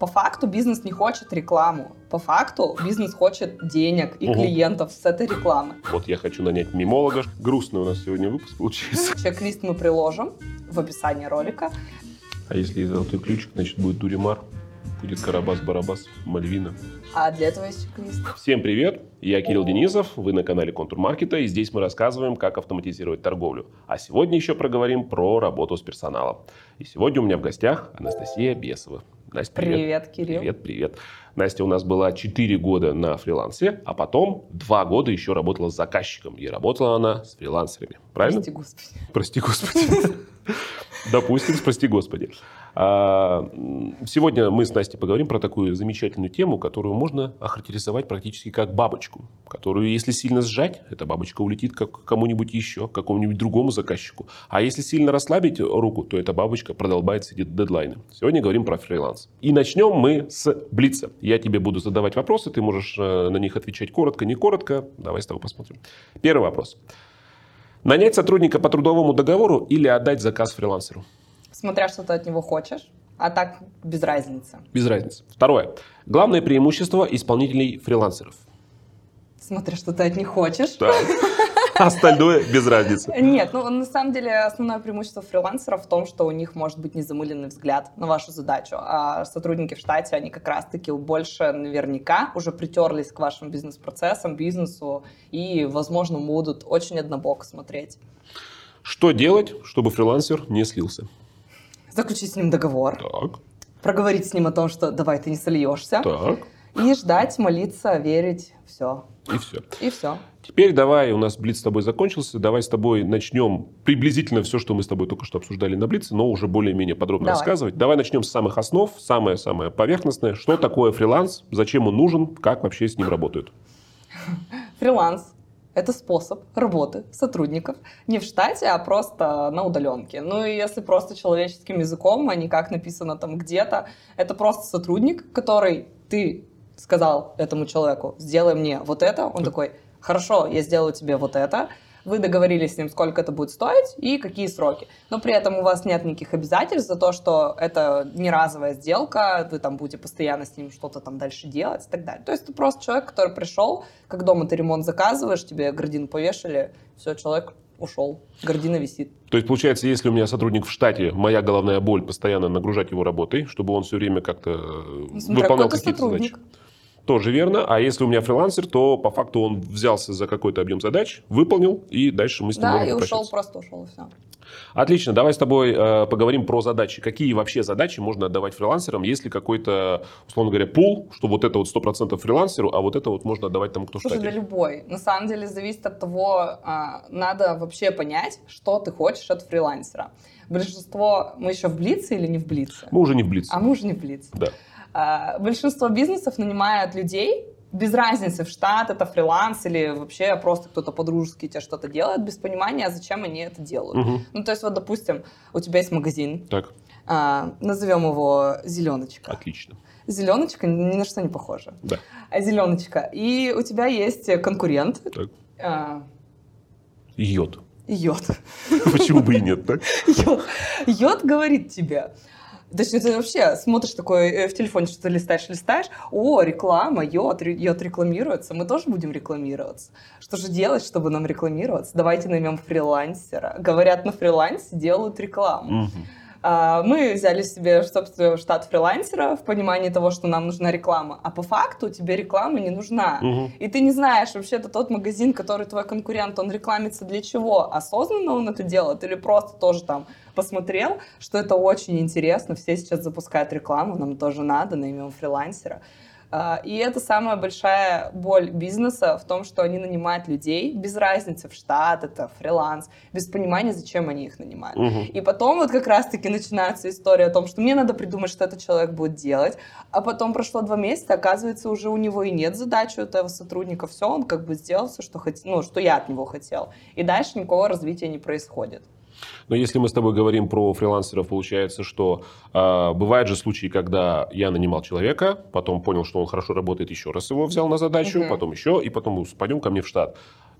По факту бизнес не хочет рекламу. По факту бизнес хочет денег и угу. клиентов с этой рекламы. Вот я хочу нанять мимолога. Грустный у нас сегодня выпуск получился. Чек-лист мы приложим в описании ролика. А если золотой ключик, значит будет Дуримар, будет Карабас-Барабас, Мальвина. А для этого есть чек-лист. Всем привет! Я Кирилл Денисов, вы на канале Контур Маркета, и здесь мы рассказываем, как автоматизировать торговлю. А сегодня еще проговорим про работу с персоналом. И сегодня у меня в гостях Анастасия Бесова. Настя, привет. Привет, Кирилл. Привет, привет. Настя у нас была 4 года на фрилансе, а потом 2 года еще работала с заказчиком. И работала она с фрилансерами. Правильно? Прости, Господи. Прости, Господи. Допустим, прости, Господи. А, сегодня мы с Настей поговорим про такую замечательную тему, которую можно охарактеризовать практически как бабочку, которую, если сильно сжать, эта бабочка улетит как кому-нибудь еще, к какому-нибудь другому заказчику. А если сильно расслабить руку, то эта бабочка продолбается эти дедлайны. Сегодня говорим про фриланс. И начнем мы с Блица. Я тебе буду задавать вопросы, ты можешь э, на них отвечать коротко, не коротко. Давай с тобой посмотрим. Первый вопрос. Нанять сотрудника по трудовому договору или отдать заказ фрилансеру? Смотря что ты от него хочешь. А так без разницы. Без разницы. Второе. Главное преимущество исполнителей фрилансеров. Смотря что ты от них хочешь. Да. Остальное без разницы. Нет, ну на самом деле основное преимущество фрилансеров в том, что у них может быть незамыленный взгляд на вашу задачу. А сотрудники в штате, они как раз-таки больше наверняка уже притерлись к вашим бизнес-процессам, бизнесу и, возможно, будут очень однобоко смотреть. Что делать, чтобы фрилансер не слился? Заключить с ним договор, так. проговорить с ним о том, что давай ты не сольешься, так. и ждать, молиться, верить, все. И все. И все. Теперь давай, у нас Блиц с тобой закончился, давай с тобой начнем приблизительно все, что мы с тобой только что обсуждали на Блице, но уже более-менее подробно давай. рассказывать. Давай начнем с самых основ, самое-самое поверхностное. Что такое фриланс, зачем он нужен, как вообще с ним работают? Фриланс это способ работы сотрудников не в штате, а просто на удаленке. Ну и если просто человеческим языком, а не как написано там где-то, это просто сотрудник, который ты сказал этому человеку, сделай мне вот это, он такой, хорошо, я сделаю тебе вот это, вы договорились с ним, сколько это будет стоить и какие сроки. Но при этом у вас нет никаких обязательств за то, что это не разовая сделка, вы там будете постоянно с ним что-то там дальше делать и так далее. То есть ты просто человек, который пришел, как дома ты ремонт заказываешь, тебе гардину повешали, все, человек ушел, гардина висит. То есть, получается, если у меня сотрудник в штате, моя головная боль постоянно нагружать его работой, чтобы он все время как-то ну, выполнял какие-то задачи. Тоже верно. А если у меня фрилансер, то по факту он взялся за какой-то объем задач, выполнил, и дальше мы с ним Да, и ушел, просто ушел, и все. Отлично, давай с тобой э, поговорим про задачи. Какие вообще задачи можно отдавать фрилансерам, если какой-то, условно говоря, пул, что вот это вот 100% фрилансеру, а вот это вот можно отдавать тому, кто Слушай, штате? да любой. На самом деле зависит от того, э, надо вообще понять, что ты хочешь от фрилансера. Большинство, мы еще в Блице или не в Блице? Мы уже не в Блице. А мы уже не в Блице. Да. А, большинство бизнесов нанимают людей, без разницы, в штат это фриланс или вообще просто кто-то по-дружески тебе что-то делает, без понимания, зачем они это делают. Угу. Ну, то есть, вот, допустим, у тебя есть магазин, так. А, назовем его «Зеленочка». Отлично. Зеленочка ни на что не похожа. Да. А зеленочка. И у тебя есть конкурент. Так. А... Йод. Йод. Почему бы и нет, так? Йод. Йод говорит тебе, то есть ты вообще смотришь такой э, в телефоне, что-то листаешь, листаешь, о, реклама, йод, йод рекламируется, мы тоже будем рекламироваться. Что же делать, чтобы нам рекламироваться? Давайте наймем фрилансера. Говорят, на фрилансе делают рекламу. Угу. А, мы взяли себе, собственно, штат фрилансера в понимании того, что нам нужна реклама, а по факту тебе реклама не нужна. Угу. И ты не знаешь, вообще это тот магазин, который твой конкурент, он рекламится для чего? Осознанно он это делает или просто тоже там посмотрел, что это очень интересно, все сейчас запускают рекламу, нам тоже надо, наймем фрилансера. А, и это самая большая боль бизнеса в том, что они нанимают людей без разницы в штат, это фриланс, без понимания, зачем они их нанимают. Угу. И потом вот как раз-таки начинается история о том, что мне надо придумать, что этот человек будет делать, а потом прошло два месяца, оказывается, уже у него и нет задачи у этого сотрудника, все, он как бы сделал все, что, хот... ну, что я от него хотел. И дальше никакого развития не происходит. Но если мы с тобой говорим про фрилансеров, получается, что э, бывают же случаи, когда я нанимал человека, потом понял, что он хорошо работает, еще раз его взял на задачу, угу. потом еще, и потом пойдем ко мне в штат.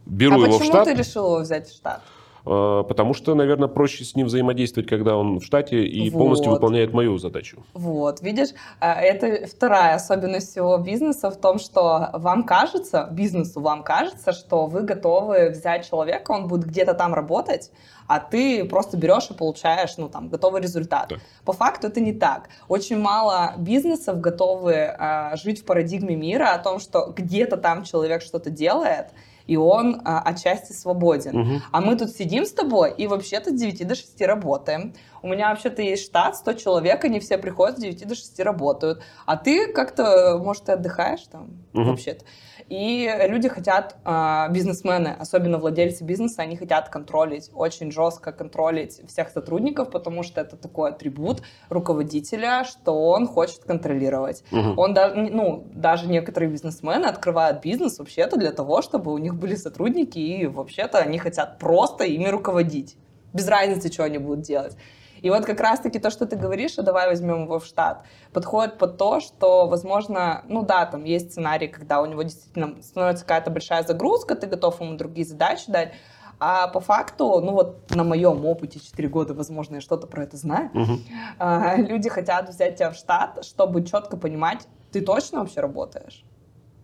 Беру а его в штат. почему ты решил его взять в штат? Э, потому что, наверное, проще с ним взаимодействовать, когда он в штате и вот. полностью выполняет мою задачу. Вот, видишь, э, это вторая особенность всего бизнеса в том, что вам кажется, бизнесу вам кажется, что вы готовы взять человека, он будет где-то там работать, а ты просто берешь и получаешь, ну, там, готовый результат. Да. По факту это не так. Очень мало бизнесов готовы э, жить в парадигме мира о том, что где-то там человек что-то делает, и он а, отчасти свободен. Угу. А мы тут сидим с тобой и вообще-то с 9 до 6 работаем. У меня вообще-то есть штат, 100 человек, они все приходят с 9 до 6 работают. А ты как-то, может, ты отдыхаешь там угу. вообще-то. И люди хотят, а, бизнесмены, особенно владельцы бизнеса, они хотят контролить, очень жестко контролить всех сотрудников, потому что это такой атрибут руководителя, что он хочет контролировать. Угу. Он даже, ну, даже некоторые бизнесмены открывают бизнес вообще-то для того, чтобы у них были сотрудники, и вообще-то они хотят просто ими руководить. Без разницы, что они будут делать. И вот как раз-таки то, что ты говоришь, а давай возьмем его в штат, подходит под то, что, возможно, ну да, там есть сценарий, когда у него действительно становится какая-то большая загрузка, ты готов ему другие задачи дать, а по факту, ну вот на моем опыте 4 года, возможно, я что-то про это знаю, угу. а, люди хотят взять тебя в штат, чтобы четко понимать, ты точно вообще работаешь?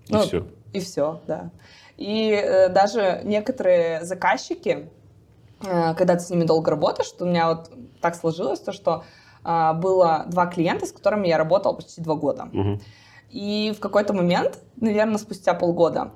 И ну, все. И все, да. И э, даже некоторые заказчики, когда ты с ними долго работаешь, у меня вот так сложилось, то, что э, было два клиента, с которыми я работал почти два года. Угу. И в какой-то момент, наверное, спустя полгода,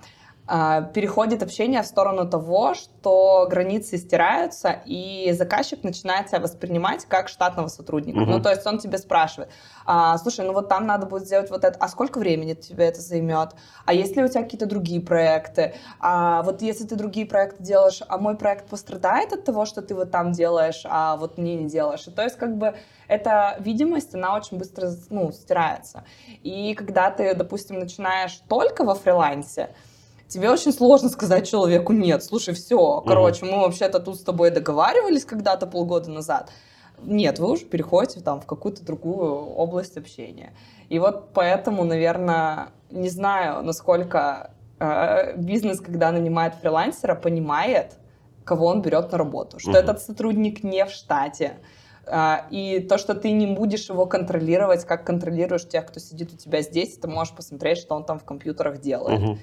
переходит общение в сторону того, что границы стираются, и заказчик начинает себя воспринимать как штатного сотрудника. Угу. Ну, то есть он тебе спрашивает, а, слушай, ну вот там надо будет сделать вот это, а сколько времени тебе это займет? А есть ли у тебя какие-то другие проекты? А вот если ты другие проекты делаешь, а мой проект пострадает от того, что ты вот там делаешь, а вот мне не делаешь? И то есть как бы эта видимость, она очень быстро ну, стирается. И когда ты, допустим, начинаешь только во фрилансе, тебе очень сложно сказать человеку нет. Слушай, все, короче, мы вообще-то тут с тобой договаривались когда-то полгода назад. Нет, вы уже переходите там в какую-то другую область общения. И вот поэтому, наверное, не знаю, насколько э, бизнес, когда нанимает фрилансера, понимает, кого он берет на работу, что угу. этот сотрудник не в штате, э, и то, что ты не будешь его контролировать, как контролируешь тех, кто сидит у тебя здесь, ты можешь посмотреть, что он там в компьютерах делает. Угу.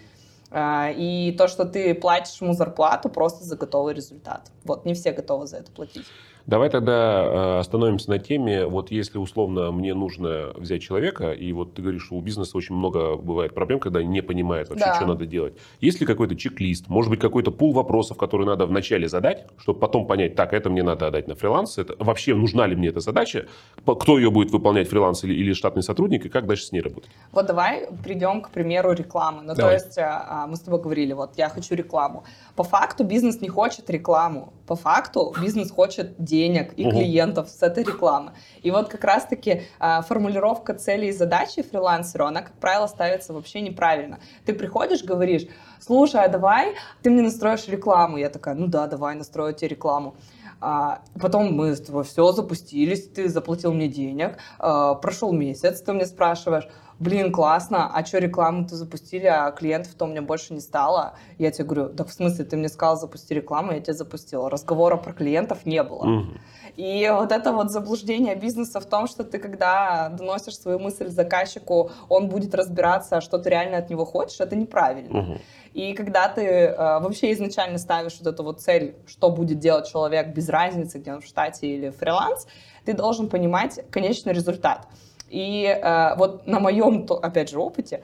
А, и то, что ты платишь ему зарплату просто за готовый результат. Вот, не все готовы за это платить. Давай тогда э, остановимся на теме, вот если условно мне нужно взять человека, и вот ты говоришь, что у бизнеса очень много бывает проблем, когда не понимает вообще, да. что надо делать. Есть ли какой-то чек-лист, может быть, какой-то пул вопросов, которые надо вначале задать, чтобы потом понять, так, это мне надо отдать на фриланс, это, вообще нужна ли мне эта задача, кто ее будет выполнять, фриланс или, или штатный сотрудник, и как дальше с ней работать? Вот давай придем к примеру рекламы. Ну, давай. то есть а, а, мы с тобой говорили, вот я хочу рекламу. По факту бизнес не хочет рекламу. По факту бизнес хочет денег и угу. клиентов с этой рекламы. И вот как раз-таки а, формулировка целей и задачи фрилансеру, она, как правило, ставится вообще неправильно. Ты приходишь, говоришь, слушай, а давай ты мне настроишь рекламу. Я такая, ну да, давай настрою тебе рекламу. А, потом мы с тобой все запустились, ты заплатил мне денег, а, прошел месяц, ты мне спрашиваешь, блин, классно, а что рекламу-то запустили, а клиентов-то у меня больше не стало? Я тебе говорю, так в смысле, ты мне сказал запусти рекламу, я тебе запустила. Разговора про клиентов не было. Угу. И вот это вот заблуждение бизнеса в том, что ты, когда доносишь свою мысль заказчику, он будет разбираться, что ты реально от него хочешь, это неправильно. Угу. И когда ты э, вообще изначально ставишь вот эту вот цель, что будет делать человек без разницы, где он в штате или фриланс, ты должен понимать конечный результат. И э, вот на моем, опять же, опыте,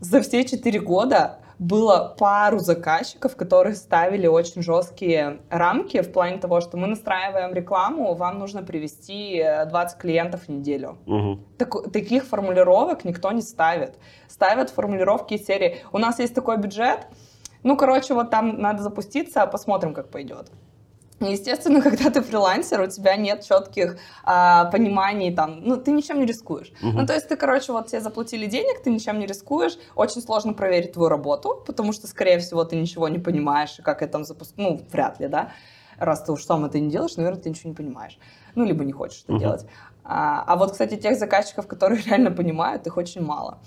за все четыре года было пару заказчиков, которые ставили очень жесткие рамки в плане того, что мы настраиваем рекламу, вам нужно привести 20 клиентов в неделю. Угу. Так, таких формулировок никто не ставит. Ставят формулировки из серии «У нас есть такой бюджет, ну, короче, вот там надо запуститься, посмотрим, как пойдет». Естественно, когда ты фрилансер, у тебя нет четких а, пониманий, там, ну, ты ничем не рискуешь. Угу. Ну, то есть ты, короче, вот тебе заплатили денег, ты ничем не рискуешь, очень сложно проверить твою работу, потому что, скорее всего, ты ничего не понимаешь, и как это там запустить, ну, вряд ли, да, раз ты уж сам это не делаешь, наверное, ты ничего не понимаешь, ну, либо не хочешь это угу. делать. А, а вот, кстати, тех заказчиков, которые реально понимают, их очень мало.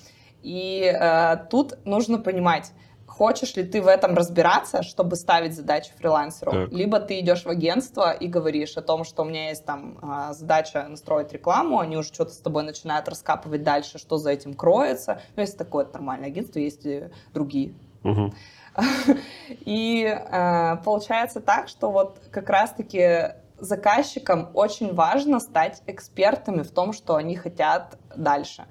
И а, тут нужно понимать, хочешь ли ты в этом разбираться, чтобы ставить задачи фрилансеру, Так. либо ты идешь в агентство и говоришь о том, что у меня есть там а, задача настроить рекламу, они уже что-то с тобой начинают раскапывать дальше, что за этим кроется. Ну, если такое нормальное агентство, есть и другие. Мгм. И э, получается так, что вот как раз-таки заказчикам очень важно стать экспертами в том, что они хотят дальше.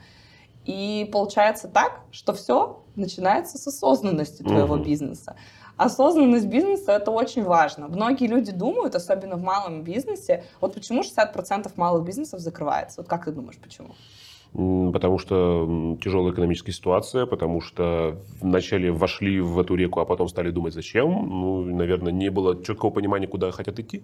И получается так, что все начинается с осознанности твоего Мгм. бизнеса. Осознанность бизнеса это очень важно. Многие люди думают, особенно в малом бизнесе, вот почему 60% малых бизнесов закрывается? Вот как ты думаешь, почему? Потому что тяжелая экономическая ситуация, потому что вначале вошли в эту реку, а потом стали думать, зачем. Ну, наверное, не было четкого понимания, куда хотят идти.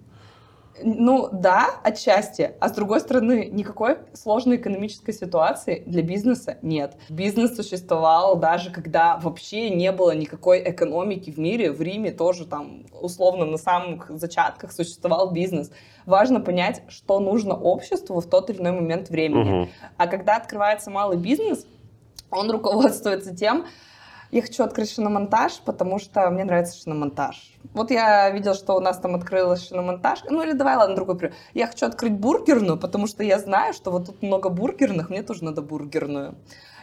Ну да, отчасти. А с другой стороны, никакой сложной экономической ситуации для бизнеса нет. Бизнес существовал даже когда вообще не было никакой экономики в мире. В Риме тоже там условно на самых зачатках существовал бизнес. Важно понять, что нужно обществу в тот или иной момент времени. Мгм. А когда открывается малый бизнес, он руководствуется тем, я хочу открыть шиномонтаж, потому что мне нравится шиномонтаж. Вот я видел, что у нас там открылась шиномонтаж. Ну или давай, ладно, другой пример. Я хочу открыть бургерную, потому что я знаю, что вот тут много бургерных, мне тоже надо бургерную.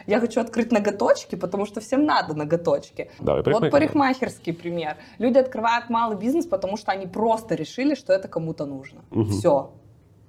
Я хочу открыть ноготочки, потому что всем надо ноготочки. Давай, Вот парикмахер. парикмахерский пример. Люди открывают малый бизнес, потому что они просто решили, что это кому-то нужно. Мгм. Все.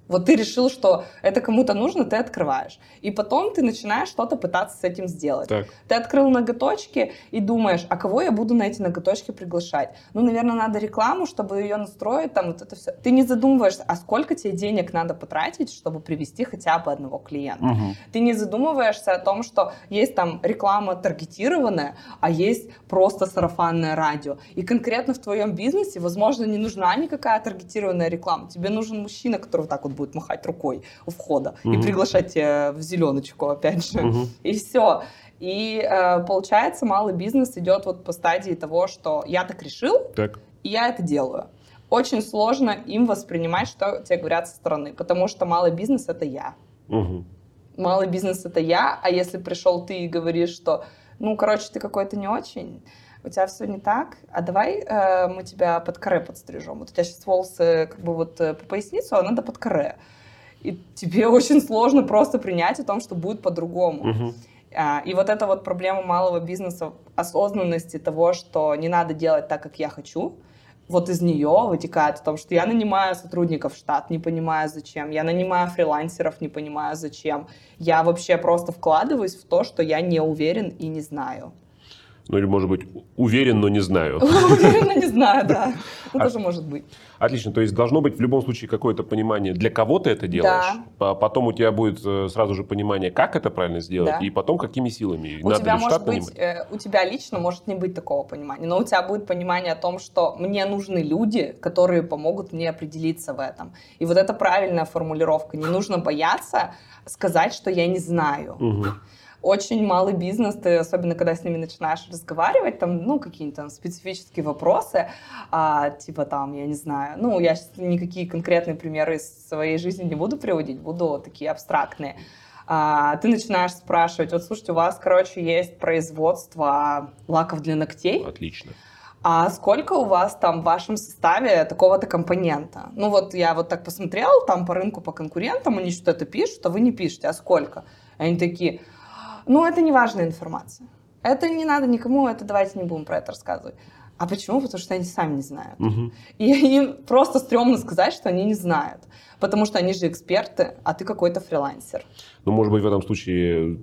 Вот ты решил, что это кому-то нужно, ты открываешь. И потом ты начинаешь что-то пытаться с этим сделать. Так. Ты открыл ноготочки и думаешь, а кого я буду на эти ноготочки приглашать? Ну, наверное, надо рекламу, чтобы ее настроить, там вот это все. Ты не задумываешься, а сколько тебе денег надо потратить, чтобы привести хотя бы одного клиента? Мгм. Ты не задумываешься о том, что есть там реклама таргетированная, а есть просто сарафанное радио. И конкретно в твоем бизнесе, возможно, не нужна никакая таргетированная реклама. Тебе нужен мужчина, который вот так вот будет махать рукой у входа и Мгм. приглашать тебя в зеленочку, опять же. Мгм. И все. И э, получается, малый бизнес идет вот по стадии того, что я так решил, Так. и я это делаю. Очень сложно им воспринимать, что тебе говорят со стороны, потому что малый бизнес это я. Мгм. Малый бизнес это я, а если пришел ты и говоришь, что, ну, короче, ты какой-то не очень, у тебя все не так, а давай э, мы тебя под каре подстрижем. Вот у тебя сейчас волосы как бы вот э, по поясницу, а надо под каре. И тебе очень сложно просто принять о том, что будет по-другому. А, И вот эта вот проблема малого бизнеса, осознанности того, что не надо делать так, как я хочу, вот из нее вытекает о том, что я нанимаю сотрудников в штат, не понимая зачем, я нанимаю фрилансеров, не понимая зачем, я вообще просто вкладываюсь в то, что я не уверен и не знаю. Ну или, может быть, уверен, но не знаю. Уверена, не знаю, да. Ну, А- тоже может быть. Отлично. То есть должно быть в любом случае какое-то понимание, для кого ты это делаешь. Да. По- Потом у тебя будет э, сразу же понимание, как это правильно сделать, Да. и потом какими силами. У Надо тебя может быть, э, у тебя лично может не быть такого понимания, но у тебя будет понимание о том, что мне нужны люди, которые помогут мне определиться в этом. И вот это правильная формулировка. Не нужно бояться сказать, что я не знаю. Мгм. Очень малый бизнес, ты, особенно когда с ними начинаешь разговаривать, там, ну, какие-то там специфические вопросы, а, типа там, я не знаю, ну, я щас никакие конкретные примеры из своей жизни не буду приводить, буду такие абстрактные. А, ты начинаешь спрашивать, вот, слушайте, у вас, короче, есть производство лаков для ногтей, Отлично. а сколько у вас там в вашем составе такого-то компонента? Ну вот я вот так посмотрел там по рынку, по конкурентам, они что-то пишут, а вы не пишете, а сколько? Они такие, ну это не важная информация. Это не надо никому, это давайте не будем про это рассказывать. А почему? Потому что они сами не знают. Мгм. И им просто стрёмно сказать, что они не знают. Потому что они же эксперты, а ты какой-то фрилансер. Ну, может быть, в этом случае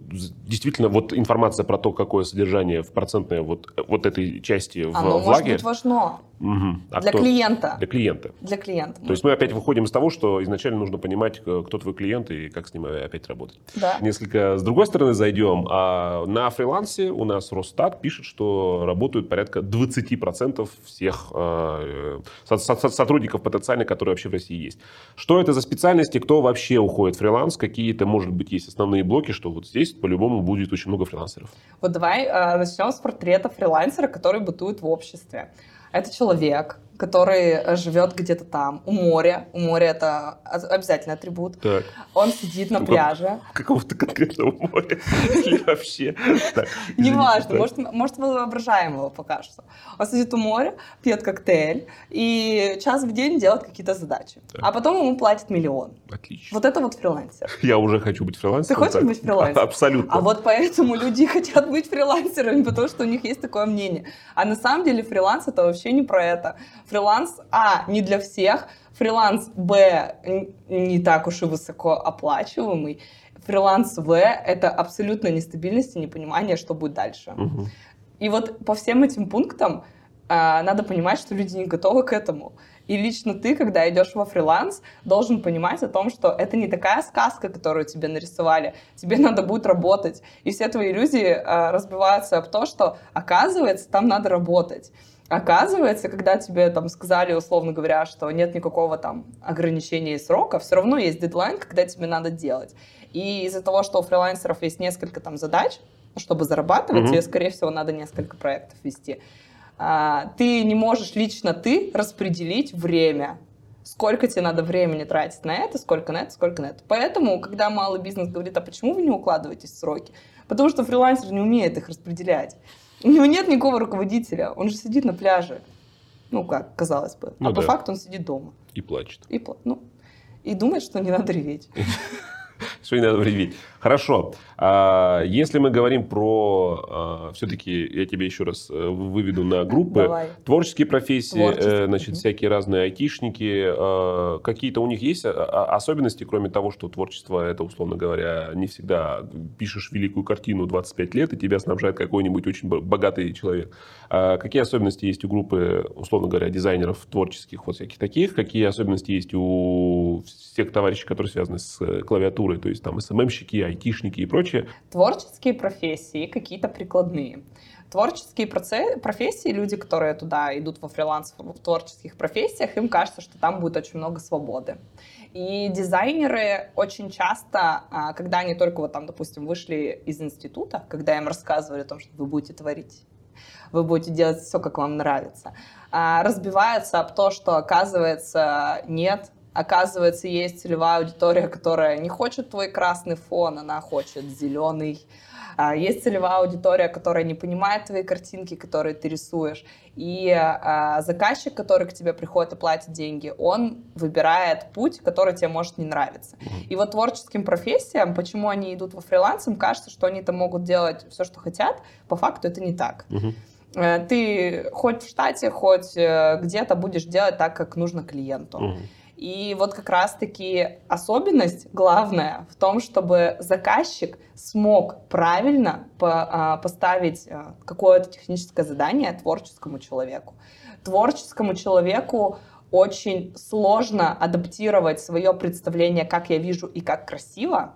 действительно вот информация про то, какое содержание в процентной вот, вот этой части в Оно может влаге. быть важно Мгм. А для кто- клиента. Для клиента. Для клиента. То есть мы опять выходим из того, что изначально нужно понимать, кто твой клиент и как с ним опять работать. да. Несколько с другой стороны зайдем. А на фрилансе у нас Росстат пишет, что работают порядка 20% всех э, со- со- сотрудников потенциальных, которые вообще в России есть. Что это за специальности, кто вообще уходит в фриланс, какие-то, может быть, есть основные блоки, что вот здесь по-любому будет очень много фрилансеров. Вот давай э, начнем с портрета фрилансера, который бытует в обществе. Это человек, который живет где-то там, у моря. У моря это обязательно атрибут. Так. Он сидит на пляже. Какого-то конкретного моря. Или вообще. Неважно, может, может, воображаемого пока что. Он сидит у моря, пьет коктейль и час в день делает какие-то задачи. А потом ему платят миллион. Отлично. Вот это вот фрилансер. Я уже хочу быть фрилансером. Ты хочешь быть фрилансером? Абсолютно. А вот поэтому люди хотят быть фрилансерами, потому что у них есть такое мнение. А на самом деле фриланс это вообще не про это. Фриланс, а, не для всех. Фриланс, б, не так уж и высоко оплачиваемый. Фриланс, в, это абсолютная нестабильность и непонимание, что будет дальше. Мгм. И вот по всем этим пунктам а, надо понимать, что люди не готовы к этому. И лично ты, когда идешь во фриланс, должен понимать о том, что это не такая сказка, которую тебе нарисовали. Тебе надо будет работать. И все твои иллюзии а, разбиваются об то, что, оказывается, там надо работать. Оказывается, когда тебе там сказали, условно говоря, что нет никакого там ограничения и срока, все равно есть дедлайн, когда тебе надо делать. И из-за того, что у фрилансеров есть несколько там задач, чтобы зарабатывать, Мгм. тебе, скорее всего, надо несколько проектов вести. А, ты не можешь лично ты распределить время. Сколько тебе надо времени тратить на это, сколько на это, сколько на это. Поэтому, когда малый бизнес говорит, а почему вы не укладываетесь в сроки? Потому что фрилансер не умеет их распределять. У него нет никакого руководителя, он же сидит на пляже. Ну как, казалось бы. Ну а по да. факту он сидит дома. И плачет. И, пла- ну, и думает, что не надо реветь. Что не надо вредить. Хорошо. А, Если мы говорим про... Все-таки я тебе еще раз э, выведу на группы. Давай. Творческие профессии, Творческие, э, значит, мгм. всякие разные айтишники. э, Какие-то у них есть а- а- особенности, кроме того, что творчество, это, условно говоря, не всегда пишешь великую картину 25 лет, и тебя снабжает какой-нибудь очень бо- богатый человек. А Какие особенности есть у группы, условно говоря, дизайнеров творческих, вот всяких таких? Какие особенности есть у всех товарищей, которые связаны с э, клавиатурой, то есть там СММщики, айтишники и прочее? Творческие профессии, какие-то прикладные. Творческие проце- профессии, люди, которые туда идут во фриланс в творческих профессиях, им кажется, что там будет очень много свободы. И дизайнеры очень часто, а, когда они только вот там, допустим, вышли из института, когда им рассказывали о том, что вы будете творить, вы будете делать все, как вам нравится, а, разбиваются об то, что оказывается нет, оказывается есть целевая аудитория, которая не хочет твой красный фон, она хочет зеленый. А, Есть целевая аудитория, которая не понимает твои картинки, которые ты рисуешь. И а, заказчик, который к тебе приходит и платит деньги, он выбирает путь, который тебе может не нравиться. И вот творческим профессиям, почему они идут во фриланс, им кажется, что они там могут делать все, что хотят. По факту это не так. Э, Ты хоть в штате, хоть э, где-то будешь делать так, как нужно клиенту. Мгм. И вот как раз-таки особенность главная в том, чтобы заказчик смог правильно а, поставить а, какое-то техническое задание творческому человеку. Творческому человеку очень сложно адаптировать свое представление, как я вижу и как красиво,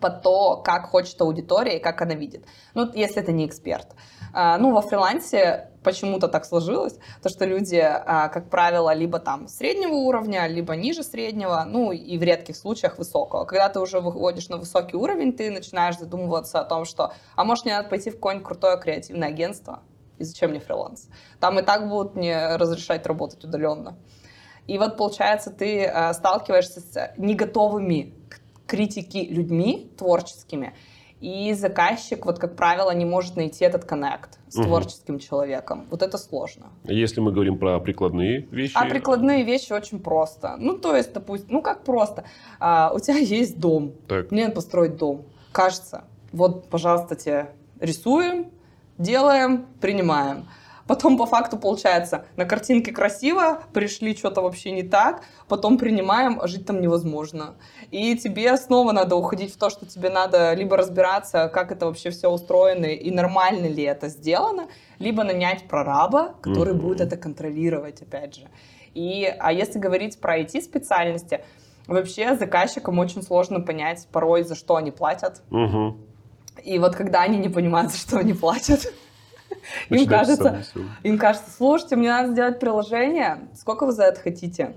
под то, как хочет аудитория и как она видит. Ну, если это не эксперт. А, Ну, во фрилансе почему-то так сложилось, то, что люди, а, как правило, либо там среднего уровня, либо ниже среднего, ну, и в редких случаях высокого. Когда ты уже выходишь на высокий уровень, ты начинаешь задумываться о том, что, а может, мне надо пойти в какое-нибудь крутое креативное агентство, и зачем мне фриланс? Там и так будут мне разрешать работать удаленно. И вот, получается, ты э, сталкиваешься с не готовыми к критике людьми творческими, и заказчик, вот как правило, не может найти этот коннект с Мгм. творческим человеком. Вот это сложно. Если мы говорим про прикладные вещи... А прикладные вещи очень просто. Ну, то есть, допустим, ну как просто. А, у тебя есть дом, Так. мне надо построить дом. Кажется, вот, пожалуйста, тебе рисуем, делаем, принимаем. Потом по факту получается, на картинке красиво, пришли что-то вообще не так, потом принимаем, а жить там невозможно. И тебе снова надо уходить в то, что тебе надо либо разбираться, как это вообще все устроено и нормально ли это сделано, либо нанять прораба, который Мгм. будет это контролировать, опять же. И, а если говорить про IT-специальности, вообще заказчикам очень сложно понять порой, за что они платят. Мгм. И вот когда они не понимают, за что они платят, им кажется, им кажется, слушайте, мне надо сделать приложение, сколько вы за это хотите?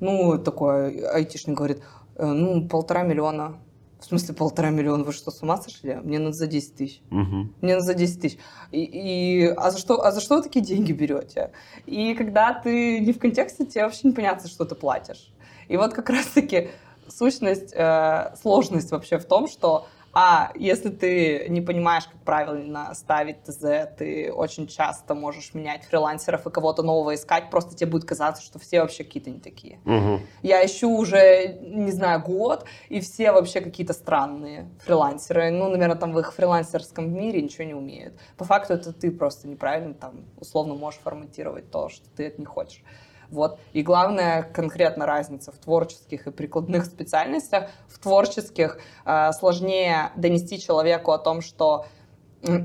Ну, такой айтишник говорит, «Э, ну, полтора миллиона. В смысле полтора миллиона? Вы что, с ума сошли? Мне надо за 10 тысяч. Мгм. Мне надо за 10 тысяч. И, и- а, за что, а за что вы такие деньги берете? И когда ты не в контексте, тебе вообще непонятно, что ты платишь. И вот как раз-таки сущность, э, сложность вообще в том, что а если ты не понимаешь, как правильно ставить ТЗ, ты очень часто можешь менять фрилансеров и кого-то нового искать, просто тебе будет казаться, что все вообще какие-то не такие. Мгм. Я ищу уже, не знаю, год, и все вообще какие-то странные фрилансеры. Ну, наверное, там в их фрилансерском мире ничего не умеют. По факту это ты просто неправильно там условно можешь форматировать то, что ты это не хочешь. Вот. И главная конкретно разница в творческих и прикладных специальностях. В творческих э, сложнее донести человеку о том, что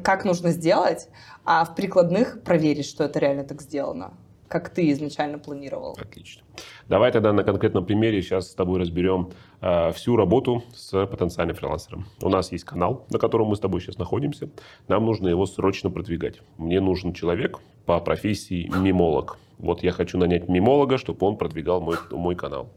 как нужно сделать, а в прикладных проверить, что это реально так сделано, как ты изначально планировал. Отлично. Давай тогда на конкретном примере сейчас с тобой разберем э, всю работу с потенциальным фрилансером. У нас есть канал, на котором мы с тобой сейчас находимся. Нам нужно его срочно продвигать. Мне нужен человек по профессии мимолог. Вот я хочу нанять мимолога, чтобы он продвигал мой, мой канал.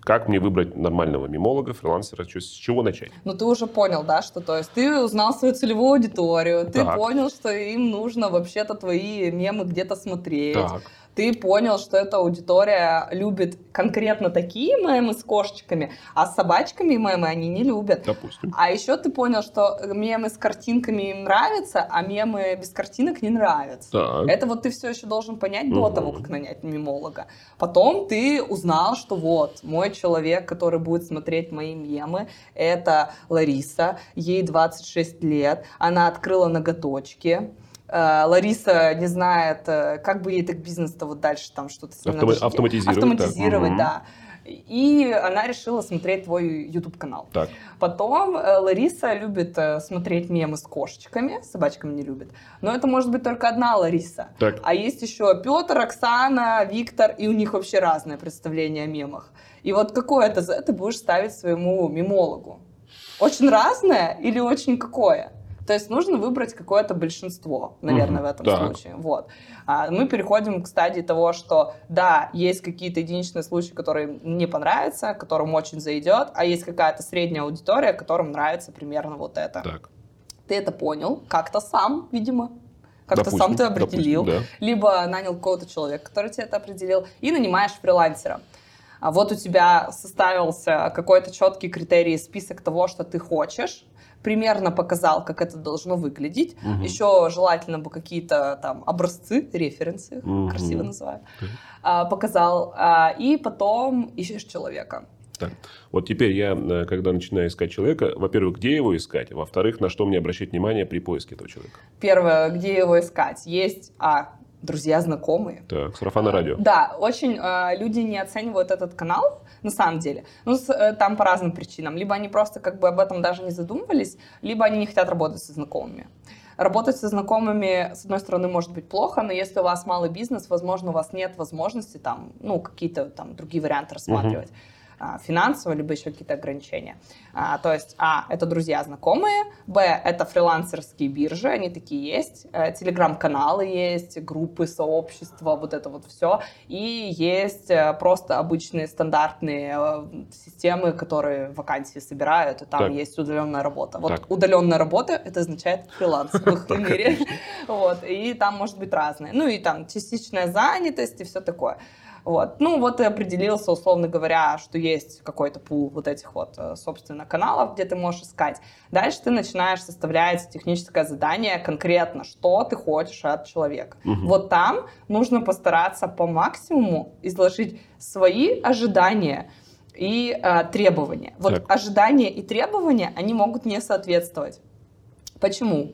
Как мне выбрать нормального мимолога, фрилансера? С чего начать? Ну, ты уже понял, да, что то есть ты узнал свою целевую аудиторию, ты Так. понял, что им нужно вообще-то твои мемы где-то смотреть, Так. Ты понял, что эта аудитория любит конкретно такие мемы с кошечками, а с собачками мемы они не любят. Допустим. А еще ты понял, что мемы с картинками им нравятся, а мемы без картинок не нравятся. Так. Это вот ты все еще должен понять до Мгм. того, как нанять мемолога. Потом ты узнал, что вот мой человек, который будет смотреть мои мемы, это Лариса, ей 26 лет, она открыла ноготочки. Э, Лариса не знает, э, как бы ей так бизнес-то вот дальше там что-то с ним Автома- надо автоматизировать, Автоматизировать, да. И она решила смотреть твой YouTube-канал. Так. Потом э, Лариса любит смотреть мемы с кошечками, с собачками не любит. Но это может быть только одна Лариса. Так. А есть еще Петр, Оксана, Виктор, и у них вообще разное представление о мемах. И вот какое это ты будешь ставить своему мемологу? Очень разное или очень какое? То есть нужно выбрать какое-то большинство, наверное, Мгм, в этом так. случае. Вот. А мы переходим к стадии того, что да, есть какие-то единичные случаи, которые не понравятся, которым очень зайдет, а есть какая-то средняя аудитория, которым нравится примерно вот это. Так. Ты это понял как-то сам, видимо. Как-то сам ты определил допустим, да. либо нанял какого-то человека, который тебе это определил, и нанимаешь фрилансера. А вот у тебя составился какой-то четкий критерий, список того, что ты хочешь, примерно показал, как это должно выглядеть. Мгм. Еще желательно бы какие-то там образцы, референсы, Мгм. красиво называю, Так. а, показал. А, И потом ищешь человека. Так. Вот теперь я, э, когда начинаю искать человека, во-первых, где его искать, во-вторых, на что мне обращать внимание при поиске этого человека. Первое, где его искать? Есть, а, друзья, знакомые. Так, сарафанное радио. Да, очень э, люди не оценивают этот канал, на самом деле. Ну, с- э, там по разным причинам. Либо они просто как бы об этом даже не задумывались, либо они не хотят работать со знакомыми. Работать со знакомыми, с одной стороны, может быть плохо, но если у вас малый бизнес, возможно, у вас нет возможности там, ну, какие-то там другие варианты рассматривать. а, финансовые, либо еще какие-то ограничения. А, то есть, а, это друзья, знакомые, б, это фрилансерские биржи, они такие есть, э, телеграм-каналы есть, группы, сообщества, вот это вот все, и есть э, просто обычные стандартные э, системы, которые вакансии собирают, и там Так. есть удаленная работа. Вот Так. удаленная работа, это означает фриланс в их мире. Вот, и там может быть разное. Ну и там частичная занятость и все такое. Вот. Ну, вот и определился, условно говоря, что есть какой-то пул вот этих вот, э, собственно, каналов, где ты можешь искать. Дальше ты начинаешь составлять техническое задание конкретно, что ты хочешь от человека. Мгм. Вот там нужно постараться по максимуму изложить свои ожидания и э, требования. Вот Так. ожидания и требования, они могут не соответствовать. Почему?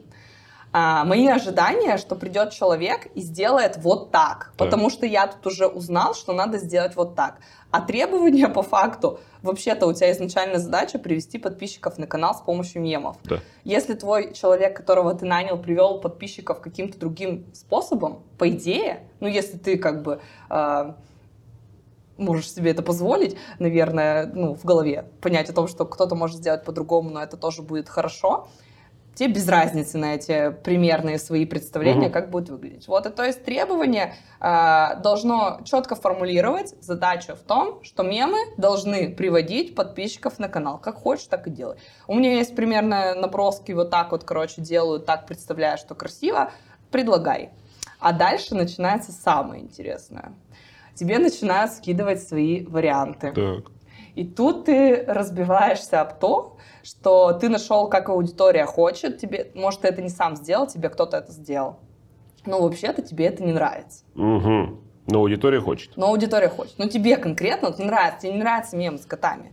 А, мои ожидания, что придет человек и сделает вот так, Так. потому что я тут уже узнал, что надо сделать вот так. А требования по факту, вообще-то у тебя изначальная задача привести подписчиков на канал с помощью мемов. Да. Если твой человек, которого ты нанял, привел подписчиков каким-то другим способом, по идее, ну если ты как бы э, можешь себе это позволить, наверное, ну в голове понять о том, что кто-то может сделать по-другому, но это тоже будет хорошо. Тебе без разницы на эти примерные свои представления, Мгм. как будет выглядеть. Вот, и то есть требование а, должно четко формулировать задачу в том, что мемы должны приводить подписчиков на канал. Как хочешь, так и делай. У меня есть примерно наброски, вот так вот, короче, делаю, так представляю, что красиво, предлагай. А дальше начинается самое интересное. Тебе начинают скидывать свои варианты. Так. И тут ты разбиваешься об то, что ты нашел, как аудитория хочет, тебе, может, ты это не сам сделал, тебе кто-то это сделал. Но вообще-то тебе это не нравится. Угу. Но аудитория хочет. Но аудитория хочет. Но тебе конкретно вот не нравится. Тебе не нравится мем с котами.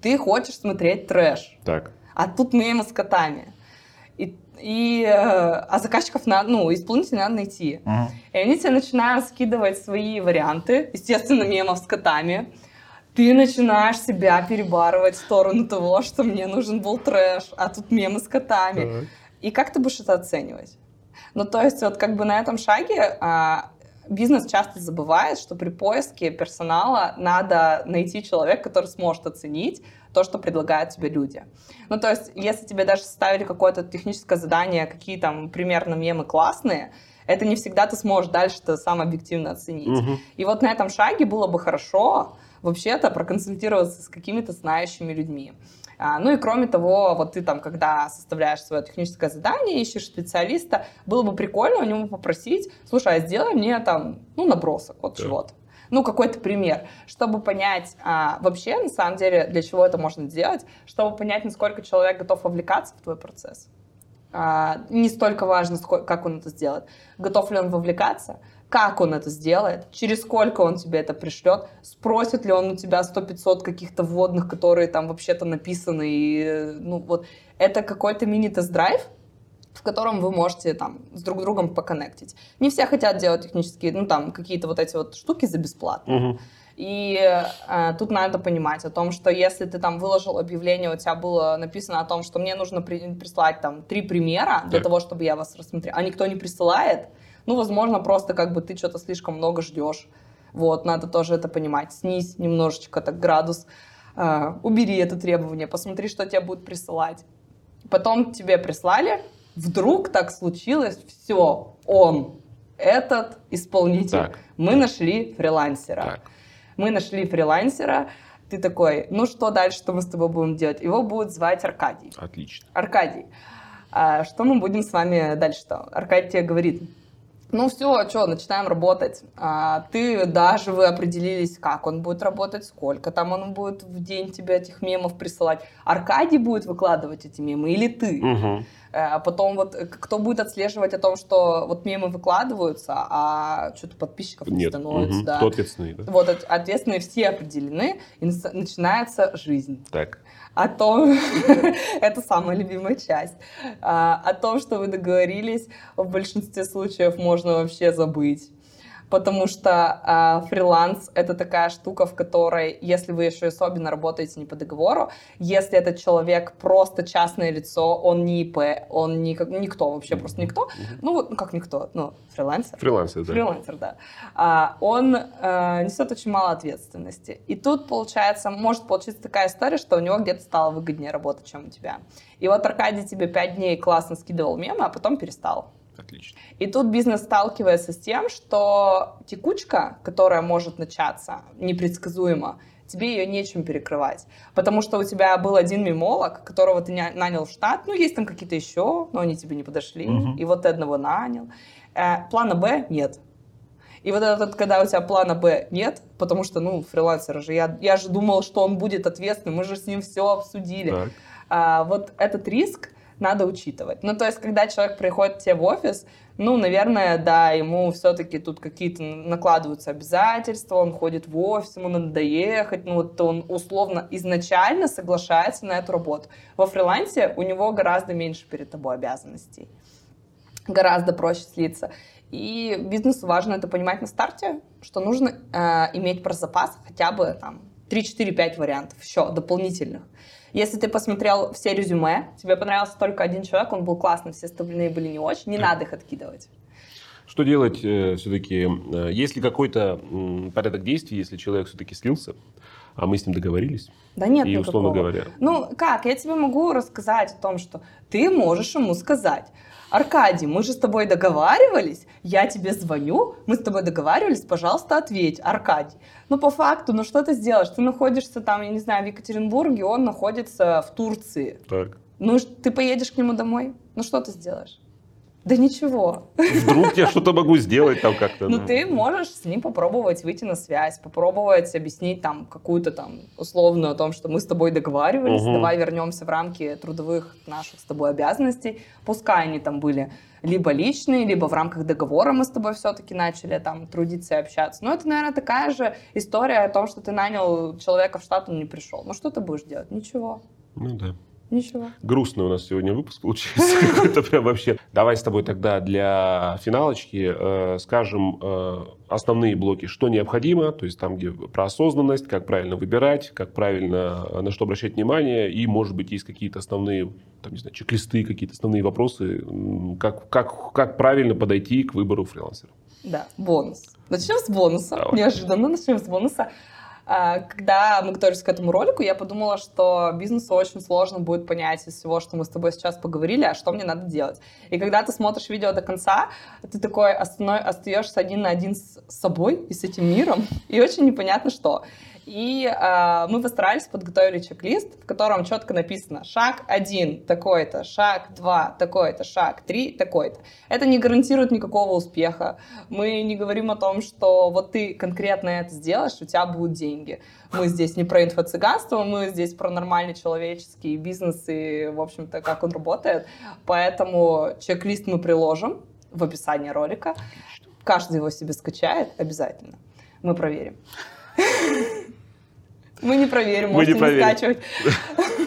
Ты хочешь смотреть трэш. Так. А тут мемы с котами. И, и, э, а заказчиков надо, ну, исполнителей надо найти. И они тебе начинают скидывать свои варианты, естественно, мемов с котами. Ты начинаешь себя перебарывать в сторону того, что мне нужен был трэш, а тут мемы с котами. И как ты будешь это оценивать? Ну, то есть, вот как бы на этом шаге а, бизнес часто забывает, что при поиске персонала надо найти человека, который сможет оценить то, что предлагают тебе люди. Ну, то есть, если тебе даже ставили какое-то техническое задание, какие там примерно мемы классные, это не всегда ты сможешь дальше это сам объективно оценить. Мгм. И вот на этом шаге было бы хорошо вообще-то проконсультироваться с какими-то знающими людьми. А, ну и кроме того, вот ты там, когда составляешь свое техническое задание, ищешь специалиста, было бы прикольно у него попросить, слушай, а сделай мне там, ну, набросок вот Да. чего-то. Ну, какой-то пример, чтобы понять а, вообще, на самом деле, для чего это можно сделать, чтобы понять, насколько человек готов вовлекаться в твой процесс. А, не столько важно, ско- как он это сделает. Готов ли он вовлекаться, как он это сделает, через сколько он тебе это пришлет, спросит ли он у тебя 100-500 каких-то вводных, которые там вообще-то написаны, и, ну, вот, это какой-то мини-тест-драйв, в котором вы можете там с друг другом поконнектить. Не все хотят делать технические, ну, там, какие-то вот эти вот штуки за бесплатно. Мгм. И э, тут надо понимать о том, что если ты там выложил объявление, у тебя было написано о том, что мне нужно при- прислать там три примера для Так. того, чтобы я вас рассмотрел, а никто не присылает, ну, возможно, просто как бы ты что-то слишком много ждешь. Вот, надо тоже это понимать. Снизь немножечко так градус, э, убери это требование, посмотри, что тебе будут присылать. Потом тебе прислали, вдруг так случилось, все, он, этот исполнитель. Так. Мы нашли фрилансера Так. мы нашли фрилансера, ты такой, ну что дальше, что мы с тобой будем делать? Его будут звать Аркадий. Отлично. Аркадий, а что мы будем с вами дальше-то? Аркадий тебе говорит, ну все, что, начинаем работать. А, ты даже вы определились, как он будет работать, сколько там он будет в день тебе этих мемов присылать. Аркадий будет выкладывать эти мемы или ты? Мгм. А потом вот э, кто будет отслеживать о том, что вот мемы выкладываются, а что-то подписчиков не Нет. становится, Мгм. да. Кто ответственный, да? Вот, от- ответственные все определены, и начинается жизнь. Так. О том, это самая любимая часть, А, о том, что вы договорились, в большинстве случаев можно вообще забыть. Потому что а, фриланс — это такая штука, в которой, если вы еще особенно работаете не по договору, если этот человек просто частное лицо, он не ИП, он не, как- никто, вообще просто никто, ну вот, ну как никто, ну, фрилансер, Фрилансер, да. Фрилансер, да. А, он э, несет очень мало ответственности. И тут, получается, может получиться такая история, что у него где-то стало выгоднее работать, чем у тебя. И вот Аркадий тебе пять дней классно скидывал мемы, а потом перестал. Отлично. И тут бизнес сталкивается с тем, что текучка, которая может начаться непредсказуемо, тебе ее нечем перекрывать. Потому что у тебя был один мемолог, которого ты ня- нанял в штат, ну, есть там какие-то еще, но они тебе не подошли, Мгм. и вот ты одного нанял. Э, плана Б нет. И вот этот, когда у тебя плана Б нет, потому что, ну, фрилансер же, я, я же думал, что он будет ответственным, мы же с ним все обсудили. Так. А, вот этот риск надо учитывать. Ну, то есть, когда человек приходит к тебе в офис, ну, наверное, да, ему все-таки тут какие-то накладываются обязательства, он ходит в офис, ему надо доехать, ну, вот он условно изначально соглашается на эту работу. Во фрилансе у него гораздо меньше перед тобой обязанностей, гораздо проще слиться. И бизнесу важно это понимать на старте, что нужно э, иметь про запас хотя бы там 3-4-5 вариантов еще дополнительных. Если ты посмотрел все резюме, тебе понравился только один человек, он был классный, все остальные были не очень, не надо их откидывать. Что делать э, все-таки? Э, есть ли какой-то м, порядок действий, если человек все-таки слился, а мы с ним договорились? Да нет И, условно никакого. говоря, Ну, как? Я тебе могу рассказать о том, что ты можешь ему сказать. Аркадий, мы же с тобой договаривались, я тебе звоню, мы с тобой договаривались, пожалуйста, ответь, Аркадий. Ну, по факту, ну что ты сделаешь? Ты находишься там, я не знаю, в Екатеринбурге, он находится в Турции. так. Ну, ты поедешь к нему домой? Ну, что ты сделаешь? Да ничего. Вдруг я что-то могу сделать там как-то. Ну, ты можешь с ним попробовать выйти на связь, попробовать объяснить там какую-то там условную о том, что мы с тобой договаривались, давай вернемся в рамки трудовых наших с тобой обязанностей. Пускай они там были либо личные, либо в рамках договора мы с тобой все-таки начали там трудиться и общаться. Но это, наверное, такая же история о том, что ты нанял человека в штат, он не пришел. Ну, что ты будешь делать? Ничего. Ну да. Ничего. Грустный у нас сегодня выпуск получился. Это прям вообще. Давай с тобой тогда для финалочки э, скажем э, основные блоки, что необходимо, то есть там, где про осознанность, как правильно выбирать, как правильно, э, на что обращать внимание, и, может быть, есть какие-то основные, там, не знаю, чек-листы, какие-то основные вопросы, как, как, как правильно подойти к выбору фрилансера. Да, бонус. Начнем с бонуса. Давай. Неожиданно начнем с бонуса. А, Когда мы готовились к этому ролику, я подумала, что бизнесу очень сложно будет понять из всего, что мы с тобой сейчас поговорили, а что мне надо делать. И когда ты смотришь видео до конца, ты такой остаешься один на один с собой и с этим миром, и очень непонятно что. И а, мы постарались, подготовили чек-лист, в котором четко написано шаг один такой-то, шаг два такой-то, шаг три такой-то. Это не гарантирует никакого успеха. Мы не говорим о том, что вот ты конкретно это сделаешь, у тебя будут деньги. Мы здесь не про инфо-цыганство, мы здесь про нормальный человеческий бизнес и, в общем-то, как он работает. Поэтому чек-лист мы приложим в описании ролика. Каждый его себе скачает обязательно. Мы проверим. Мы не проверим, Мы можете не не проверим. скачивать.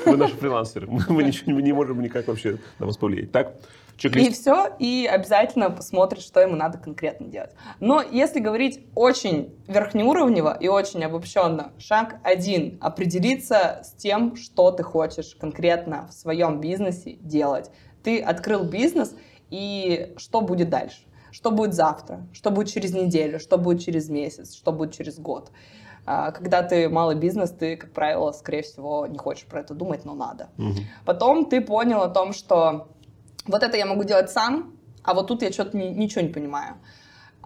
Вы наши фрилансеры. Мы ничего не- не можем никак вообще на вас повлиять. Так, И чек-лист. все, и обязательно посмотрит, что ему надо конкретно делать. Но если говорить очень верхнеуровнево и очень обобщенно, шаг один — определиться с тем, что ты хочешь конкретно в своем бизнесе делать. Ты открыл бизнес, и что будет дальше? Что будет завтра? Что будет через неделю? Что будет через месяц? Что будет через год? А, Когда ты малый бизнес, ты, как правило, скорее всего, не хочешь про это думать, но надо. Мгм. Потом ты понял о том, что вот это я могу делать сам, а вот тут я что-то ничего не понимаю.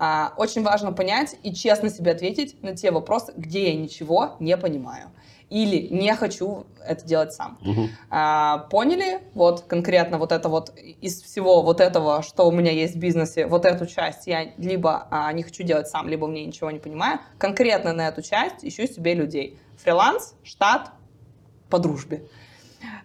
А, очень важно понять и честно себе ответить на те вопросы, где я ничего не понимаю. Или не хочу это делать сам. Мгм. А, поняли? Вот конкретно вот это вот из всего вот этого, что у меня есть в бизнесе, вот эту часть я либо а, не хочу делать сам, либо мне ничего не понимаю. Конкретно на эту часть ищу себе людей. Фриланс, штат, по дружбе.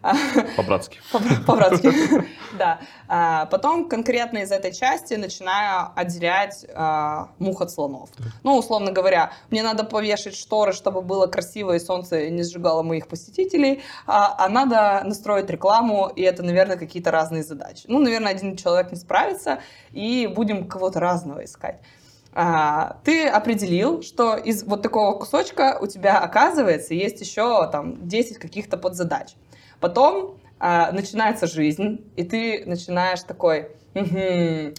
По-братски. по- По-братски. Да. А, Потом конкретно из этой части начинаю отделять а, мух от слонов. Ну, условно говоря, мне надо повешать шторы, чтобы было красиво и солнце не сжигало моих посетителей, а а надо настроить рекламу, и это, наверное, какие-то разные задачи. Ну, наверное, один человек не справится, и будем кого-то разного искать. А, ты определил, что из вот такого кусочка у тебя, оказывается, есть еще там 10 каких-то подзадач. Потом а, начинается жизнь, и ты начинаешь такой, угу,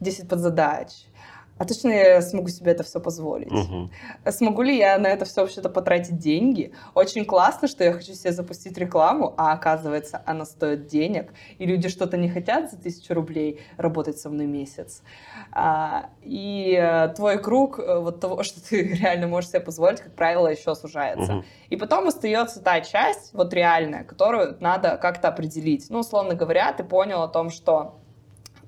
10 подзадач. А точно я смогу себе это все позволить? Мгм. Смогу ли я на это все вообще-то потратить деньги? Очень классно, что я хочу себе запустить рекламу, а оказывается, она стоит денег, и люди что-то не хотят за тысячу рублей работать со мной месяц. А, и э, твой круг э, вот того, что ты реально можешь себе позволить, как правило, еще сужается. Мгм. И потом остается та часть, вот реальная, которую надо как-то определить. Ну, условно говоря, ты понял о том, что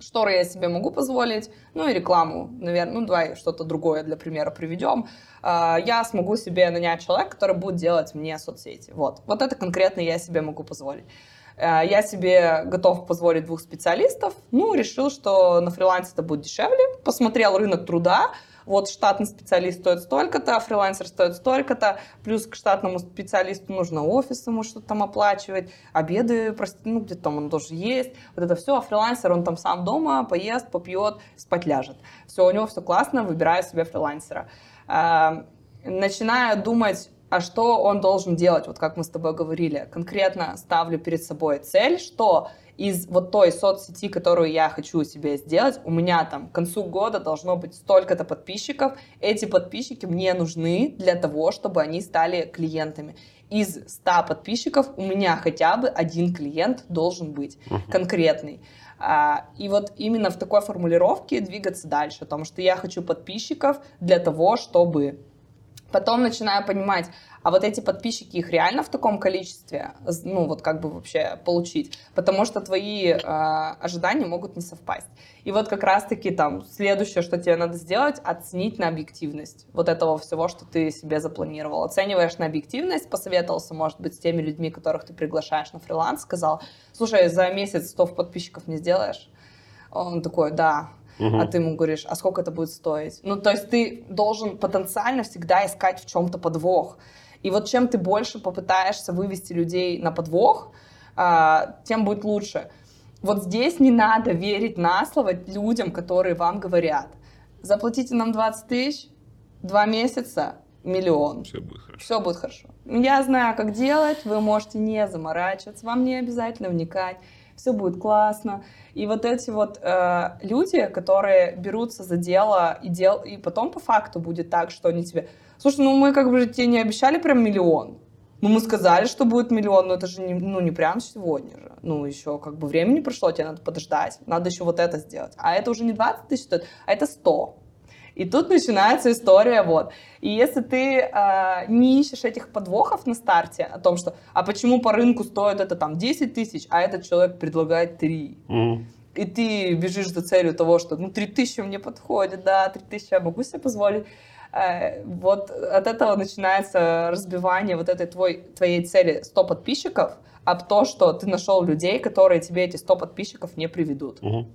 шторы я себе могу позволить, ну и рекламу, наверное, ну давай что-то другое для примера приведем. А, Я смогу себе нанять человека, который будет делать мне соцсети. Вот, вот это конкретно я себе могу позволить. А, Я себе готов позволить двух специалистов. Ну, решил, что на фрилансе это будет дешевле. Посмотрел рынок труда. Вот штатный специалист стоит столько-то, а фрилансер стоит столько-то. Плюс к штатному специалисту нужно офис ему что-то там оплачивать. Обеды, прости, ну, где-то там он тоже есть. Вот это все. А фрилансер, он там сам дома поест, попьет, спать ляжет. Все, у него все классно, выбираю себе фрилансера. А, Начинаю думать а что он должен делать, вот как мы с тобой говорили. Конкретно ставлю перед собой цель, что из вот той соцсети, которую я хочу себе сделать, у меня там к концу года должно быть столько-то подписчиков. Эти подписчики мне нужны для того, чтобы они стали клиентами. Из 100 подписчиков у меня хотя бы один клиент должен быть конкретный. А, и вот именно в такой формулировке двигаться дальше, потому что я хочу подписчиков для того, чтобы Потом начинаю понимать, а вот эти подписчики, их реально в таком количестве, ну, вот как бы вообще получить? Потому что твои э, ожидания могут не совпасть. И вот как раз-таки там следующее, что тебе надо сделать, оценить на объективность вот этого всего, что ты себе запланировал. Оцениваешь на объективность, посоветовался, может быть, с теми людьми, которых ты приглашаешь на фриланс, сказал, слушай, за месяц 100 подписчиков не сделаешь? Он такой, да, угу. а ты ему говоришь, а сколько это будет стоить? Ну, то есть ты должен потенциально всегда искать в чем-то подвох. И вот чем ты больше попытаешься вывести людей на подвох, а, тем будет лучше. Вот здесь не надо верить на слово людям, которые вам говорят. Заплатите нам 20 тысяч, два месяца, миллион. Все будет хорошо. Все будет хорошо. Я знаю, как делать, вы можете не заморачиваться, вам не обязательно вникать все будет классно. И вот эти вот э, люди, которые берутся за дело и, дел... и потом по факту будет так, что они тебе... Слушай, ну мы как бы же тебе не обещали прям миллион. Ну, мы сказали, что будет миллион, но это же не, ну, не прям сегодня же. Ну, еще как бы времени прошло, тебе надо подождать. Надо еще вот это сделать. А это уже не 20 тысяч стоит, а это 100. И тут начинается история вот. И если ты э, не ищешь этих подвохов на старте о том, что а почему по рынку стоит это там 10 тысяч, а этот человек предлагает 3. Mm. И ты бежишь за целью того, что ну 3 тысячи мне подходит, да, 3 тысячи я могу себе позволить. Э, вот от этого начинается разбивание вот этой твой, твоей цели 100 подписчиков, об то, что ты нашел людей, которые тебе эти 100 подписчиков не приведут. Mm-hmm.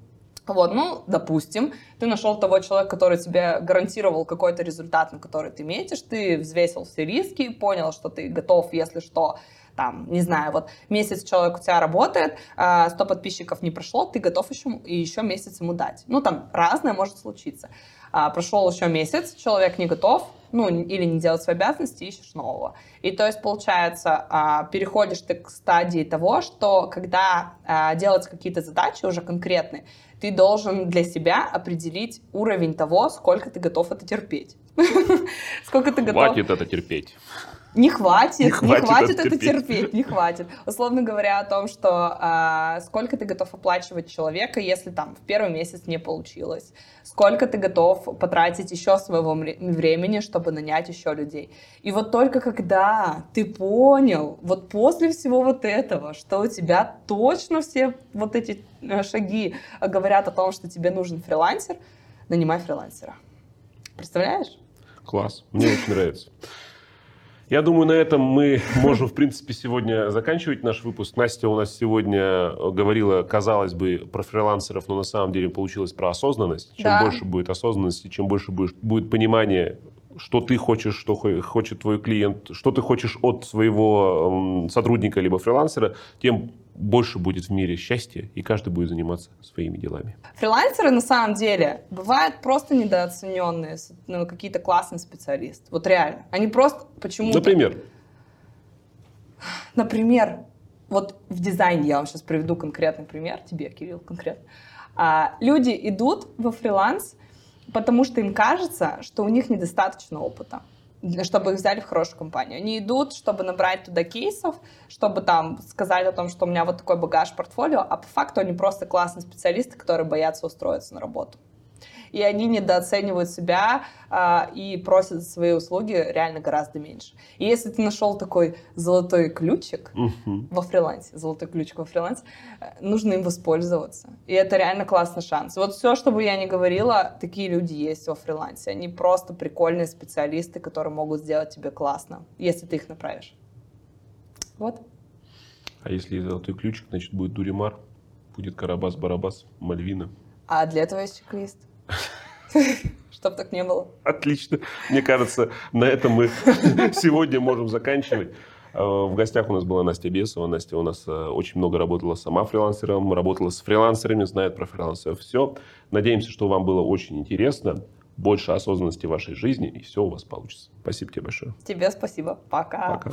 Вот, ну, допустим, ты нашел того человека, который тебе гарантировал какой-то результат, на который ты метишь, ты взвесил все риски, понял, что ты готов, если что, там, не знаю, вот месяц человек у тебя работает, 100 а, подписчиков не прошло, ты готов еще, еще месяц ему дать. Ну, там разное может случиться. А, прошел еще месяц, человек не готов, ну, или не делать свои обязанности, ищешь нового. И то есть, получается, а, переходишь ты к стадии того, что когда делать какие-то задачи уже конкретные, ты должен для себя определить уровень того, сколько ты готов это терпеть. Сколько ты готов... Хватит это терпеть. Не хватит, не хватит, не хватит это, терпеть. терпеть, не хватит. Условно говоря о том, что а, сколько ты готов оплачивать человека, если там в первый месяц не получилось, сколько ты готов потратить еще своего времени, чтобы нанять еще людей. И вот только когда ты понял, вот после всего вот этого, что у тебя точно все вот эти э, шаги говорят о том, что тебе нужен фрилансер, нанимай фрилансера. Представляешь? Класс, мне очень нравится. Я думаю, на этом мы можем, в принципе, сегодня заканчивать наш выпуск. Настя у нас сегодня говорила, казалось бы, про фрилансеров, но на самом деле получилось про осознанность. Чем да. больше будет осознанности, чем больше будет, будет понимания, что ты хочешь, что хочет твой клиент, что ты хочешь от своего сотрудника либо фрилансера, тем больше будет в мире счастья, и каждый будет заниматься своими делами. Фрилансеры на самом деле бывают просто недооцененные, ну, какие-то классные специалисты. Вот реально. Они просто почему-то... Например? Например, вот в дизайне я вам сейчас приведу конкретный пример, тебе, Кирилл, конкретно. А, люди идут во фриланс, потому что им кажется, что у них недостаточно опыта чтобы их взяли в хорошую компанию. Они идут, чтобы набрать туда кейсов, чтобы там сказать о том, что у меня вот такой багаж портфолио, а по факту они просто классные специалисты, которые боятся устроиться на работу и они недооценивают себя а, и просят свои услуги реально гораздо меньше. И если ты нашел такой золотой ключик uh-huh. во фрилансе, золотой ключик во фрилансе, э, нужно им воспользоваться. И это реально классный шанс. Вот все, что бы я ни говорила, такие люди есть во фрилансе. Они просто прикольные специалисты, которые могут сделать тебе классно, если ты их направишь. Вот. А если золотой ключик, значит будет Дуримар, будет Карабас-Барабас, Мальвина. А для этого есть чек-лист. Чтоб так не было. Отлично. Мне кажется, на этом мы сегодня можем заканчивать. Э, в гостях у нас была Настя Бесова. Настя у нас э, очень много работала сама фрилансером, работала с фрилансерами, знает про фрилансеров все. Надеемся, что вам было очень интересно. больше осознанности в вашей жизни, и все у вас получится. Спасибо тебе большое. Тебе спасибо. Пока. Пока.